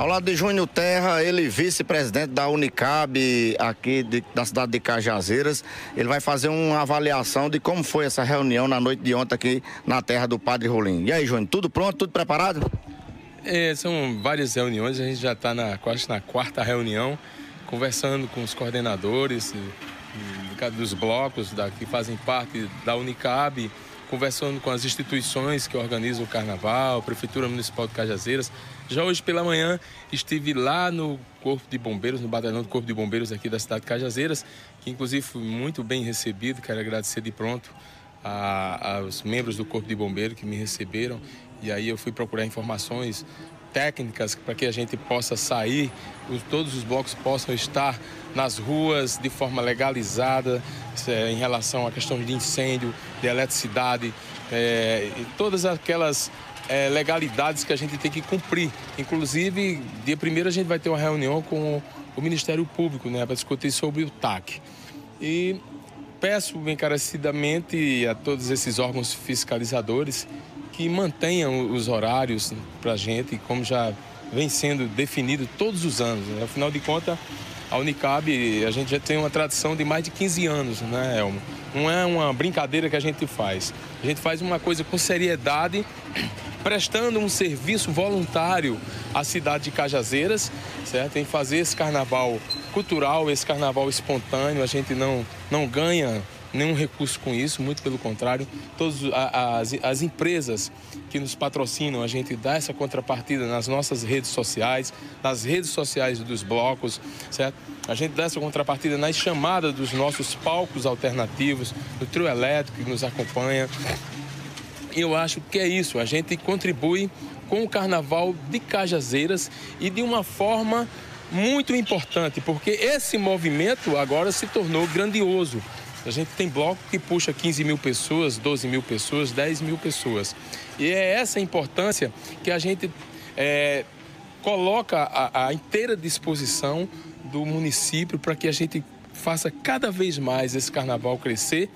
Ao lado de Júnior Terra, ele vice-presidente da Unicab aqui de, da cidade de Cajazeiras. Ele vai fazer uma avaliação de como foi essa reunião na noite de ontem aqui na terra do Padre Rolim. E aí, Júnior, tudo pronto, tudo preparado? É, são várias reuniões, a gente já está na, quase na quarta reunião, conversando com os coordenadores dos blocos da, que fazem parte da Unicab, conversando com as instituições que organizam o carnaval, Prefeitura Municipal de Cajazeiras. Já hoje pela manhã estive lá no Corpo de Bombeiros, no batalhão do Corpo de Bombeiros aqui da cidade de Cajazeiras, que inclusive fui muito bem recebido. Quero agradecer de pronto aos membros do Corpo de Bombeiros que me receberam. E aí eu fui procurar informações técnicas para que a gente possa sair, todos os blocos possam estar nas ruas de forma legalizada é, em relação à questão de incêndio, de eletricidade, é, e todas aquelas é, legalidades que a gente tem que cumprir. Inclusive, dia primeiro a gente vai ter uma reunião com o Ministério Público né, para discutir sobre o TAC. E peço encarecidamente a todos esses órgãos fiscalizadores que mantenham os horários para a gente, como já vem sendo definido todos os anos. Né? Afinal de contas, a Unicab, a gente já tem uma tradição de mais de 15 anos, né, Elmo? Não é uma brincadeira que a gente faz. A gente faz uma coisa com seriedade, prestando um serviço voluntário à cidade de Cajazeiras, certo? Em fazer esse carnaval cultural, esse carnaval espontâneo. A gente não, não ganha nenhum recurso com isso, muito pelo contrário. Todas as, as empresas que nos patrocinam, a gente dá essa contrapartida nas nossas redes sociais, nas redes sociais dos blocos, certo? A gente dá essa contrapartida nas chamadas dos nossos palcos alternativos, do trio elétrico que nos acompanha. Eu acho que é isso, a gente contribui com o carnaval de Cajazeiras e de uma forma muito importante, porque esse movimento agora se tornou grandioso. A gente tem bloco que puxa 15 mil pessoas, 12 mil pessoas, 10 mil pessoas. E é essa a importância que a gente é, coloca à inteira disposição do município para que a gente faça cada vez mais esse carnaval crescer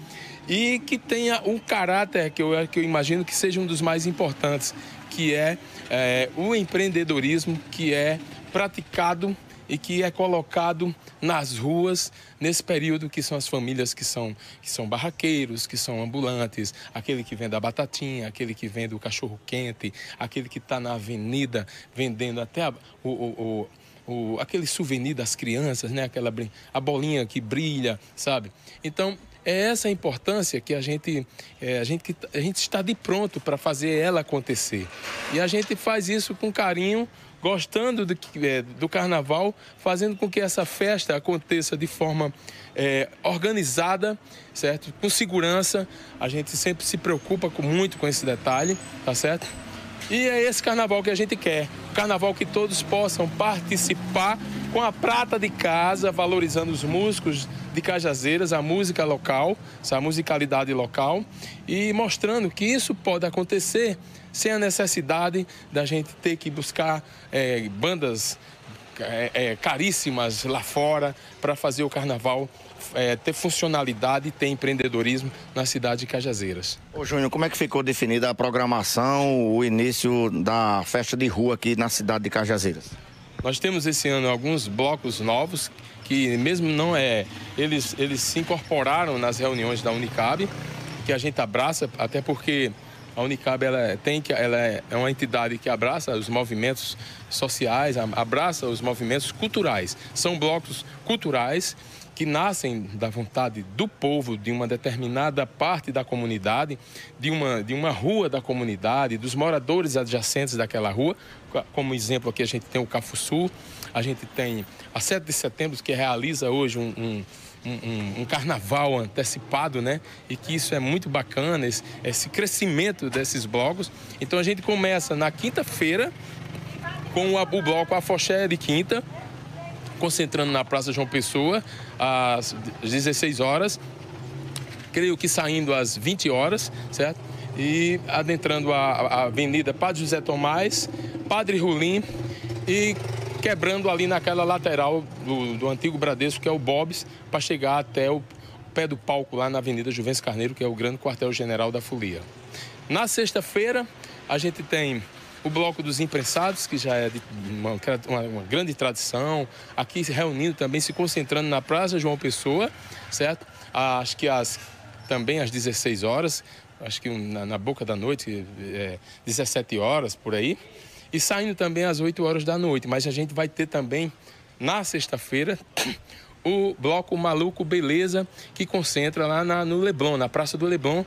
e que tenha um caráter que eu, que eu imagino que seja um dos mais importantes, que é, é o empreendedorismo que é praticado e que é colocado nas ruas nesse período que são as famílias que são, que são barraqueiros, que são ambulantes, aquele que vende a batatinha, aquele que vende o cachorro quente, aquele que está na avenida vendendo até a, o, o, o, aquele souvenir das crianças, né? Aquela a bolinha que brilha, sabe? Então é essa importância que a gente, é, a gente, a gente está de pronto para fazer ela acontecer. E a gente faz isso com carinho, gostando do, é, do carnaval, fazendo com que essa festa aconteça de forma é, organizada, certo? Com segurança. A gente sempre se preocupa com, muito com esse detalhe, tá certo? E é esse carnaval que a gente quer. Carnaval que todos possam participar com a prata de casa, valorizando os músicos de Cajazeiras, a música local, a musicalidade local e mostrando que isso pode acontecer sem a necessidade da gente ter que buscar é, bandas é, é, caríssimas lá fora para fazer o carnaval é, ter funcionalidade e ter empreendedorismo na cidade de Cajazeiras. Ô Júnior, como é que ficou definida a programação, o início da festa de rua aqui na cidade de Cajazeiras? Nós temos esse ano alguns blocos novos que mesmo não é, eles, eles se incorporaram nas reuniões da Unicab, que a gente abraça, até porque a Unicab ela tem que ela é uma entidade que abraça os movimentos sociais, abraça os movimentos culturais. São blocos culturais que nascem da vontade do povo, de uma determinada parte da comunidade, de uma, de uma rua da comunidade, dos moradores adjacentes daquela rua. Como exemplo aqui a gente tem o Cafuçu, a gente tem a 7 de setembro, que realiza hoje um, um um, um, carnaval antecipado, né? E que isso é muito bacana, esse, esse crescimento desses blocos. Então a gente começa na quinta-feira com o, o bloco Afoxé de Quinta, concentrando na Praça João Pessoa às 16 horas, creio que saindo às 20 horas, certo? E adentrando a, a Avenida Padre José Tomás, Padre Rulim e quebrando ali naquela lateral do, do antigo Bradesco, que é o Bob's, para chegar até o pé do palco lá na Avenida Juventus Carneiro, que é o grande quartel-general da Folia. Na sexta-feira, a gente tem o Bloco dos Imprensados, que já é uma, uma, uma, grande tradição, aqui se reunindo também, se concentrando na Praça João Pessoa, certo? Acho que as, também às 16 horas, acho que na, na boca da noite, é, 17 horas por aí, e saindo também às 8 horas da noite. Mas a gente vai ter também, na sexta-feira, o Bloco Maluco Beleza, que concentra lá na, no Leblon, na Praça do Leblon,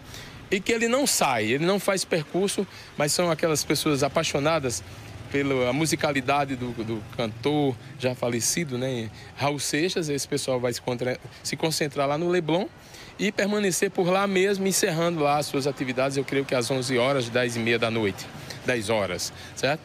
e que ele não sai, ele não faz percurso, mas são aquelas pessoas apaixonadas pela musicalidade do, do cantor já falecido, né, Raul Seixas. Esse pessoal vai se, contra, se concentrar lá no Leblon e permanecer por lá mesmo, encerrando lá as suas atividades, eu creio que às 11 horas, 10 e meia da noite, 10 horas, certo?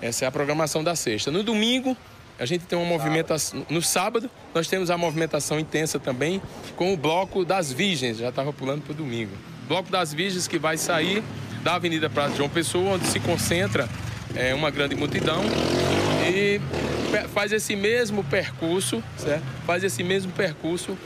Essa é a programação da sexta. No domingo, a gente tem uma movimentação. No sábado, nós temos a movimentação intensa também com o Bloco das Virgens, já estava pulando para o domingo. Bloco das Virgens que vai sair da Avenida Praça João Pessoa, onde se concentra é, uma grande multidão e faz esse mesmo percurso, certo? Faz esse mesmo percurso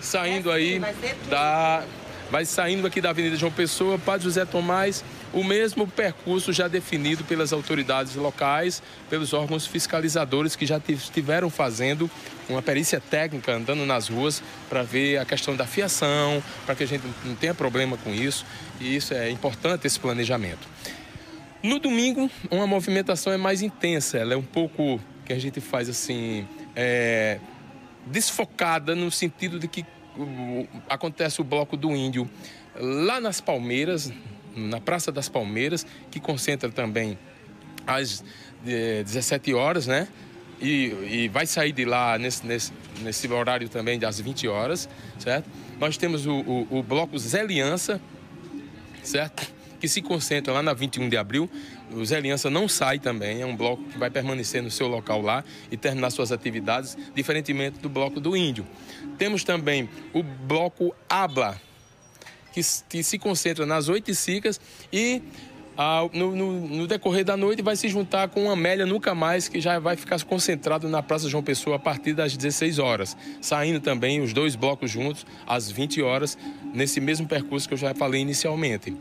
saindo aí da vai saindo aqui da Avenida João Pessoa, Padre José Tomás, o mesmo percurso já definido pelas autoridades locais, pelos órgãos fiscalizadores que já estiveram fazendo uma perícia técnica andando nas ruas para ver a questão da fiação, para que a gente não tenha problema com isso. E isso é importante esse planejamento. No domingo, uma movimentação é mais intensa, ela é um pouco que a gente faz assim, é, desfocada no sentido de que acontece o bloco do índio lá nas Palmeiras, na Praça das Palmeiras, que concentra também às 17 horas, né? E, e vai sair de lá nesse, nesse, nesse, horário também das 20 horas, certo? Nós temos o, o, o bloco Zé certo? Que se concentra lá na 21 de abril. O Zé não sai também, é um bloco que vai permanecer no seu local lá e terminar suas atividades, diferentemente do bloco do Índio. Temos também o bloco Abla, que, se concentra nas oito cicas e ah, no, no, no, decorrer da noite vai se juntar com Amélia Nunca Mais, que já vai ficar concentrado na Praça João Pessoa a partir das 16 horas. Saindo também os dois blocos juntos às 20 horas, nesse mesmo percurso que eu já falei inicialmente.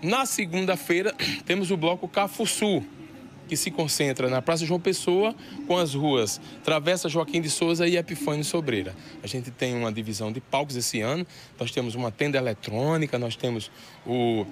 Na segunda-feira, temos o bloco Cafuçu, que se concentra na Praça João Pessoa, com as ruas Travessa Joaquim de Souza e Epifânio Sobreira. A gente tem uma divisão de palcos esse ano, nós temos uma tenda eletrônica, nós temos o,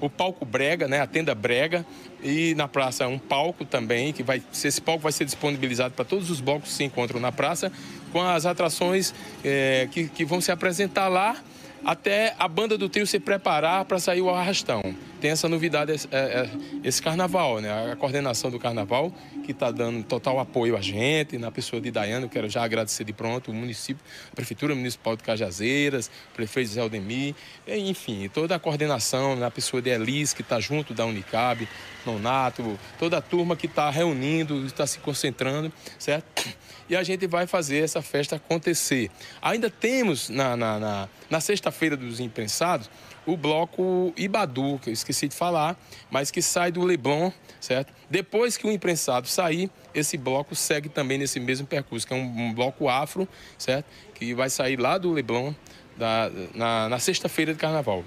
o palco brega, né, a tenda brega, e na praça um palco também, que vai, esse palco vai ser disponibilizado para todos os blocos que se encontram na praça, com as atrações é, que, que vão se apresentar lá até a banda do trio se preparar para sair o arrastão. Tem essa novidade, esse, é, é, esse carnaval, né? A coordenação do carnaval, que está dando total apoio a gente, na pessoa de Daiane, eu quero já agradecer de pronto o município, a Prefeitura Municipal de Cajazeiras, o prefeito Zé Aldemir, enfim, toda a coordenação, na pessoa de Elis, que está junto da Unicab, Nonato, toda a turma que está reunindo, está se concentrando, certo? e a gente vai fazer essa festa acontecer. Ainda temos na, na, na, na sexta-feira dos imprensados o bloco Ibadu, que eu esqueci de falar, mas que sai do Leblon, certo? Depois que o imprensado sair, esse bloco segue também nesse mesmo percurso, que é um, um bloco afro, certo? Que vai sair lá do Leblon da, na, na sexta-feira de carnaval.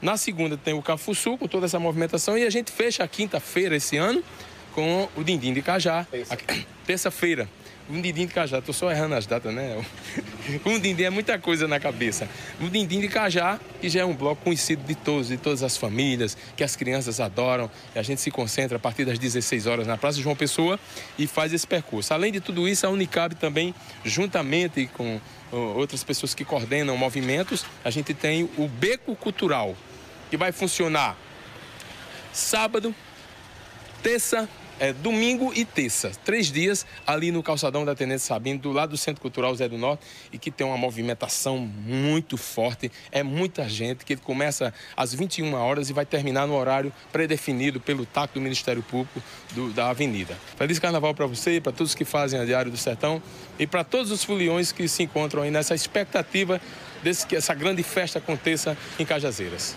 Na segunda tem o Cafuçu, com toda essa movimentação, e a gente fecha a quinta-feira esse ano com o Dindim de Cajá. Terça-feira, um dindim de cajá, tô só errando as datas, né? Um dindim é muita coisa na cabeça. Um dindim de cajá, que já é um bloco conhecido de todos, de todas as famílias, que as crianças adoram. A gente se concentra a partir das 16 horas na Praça João Pessoa e faz esse percurso. Além de tudo isso, a Unicab também, juntamente com outras pessoas que coordenam movimentos, a gente tem o Beco Cultural, que vai funcionar sábado, terça, é, domingo e terça, três dias ali no calçadão da Tenente Sabino, do lado do Centro Cultural Zé do Norte, e que tem uma movimentação muito forte. É muita gente, que começa às 21 horas e vai terminar no horário predefinido pelo TAC do Ministério Público do, da Avenida. Feliz Carnaval para você, para todos que fazem a Diário do Sertão e para todos os foliões que se encontram aí nessa expectativa desse que essa grande festa aconteça em Cajazeiras.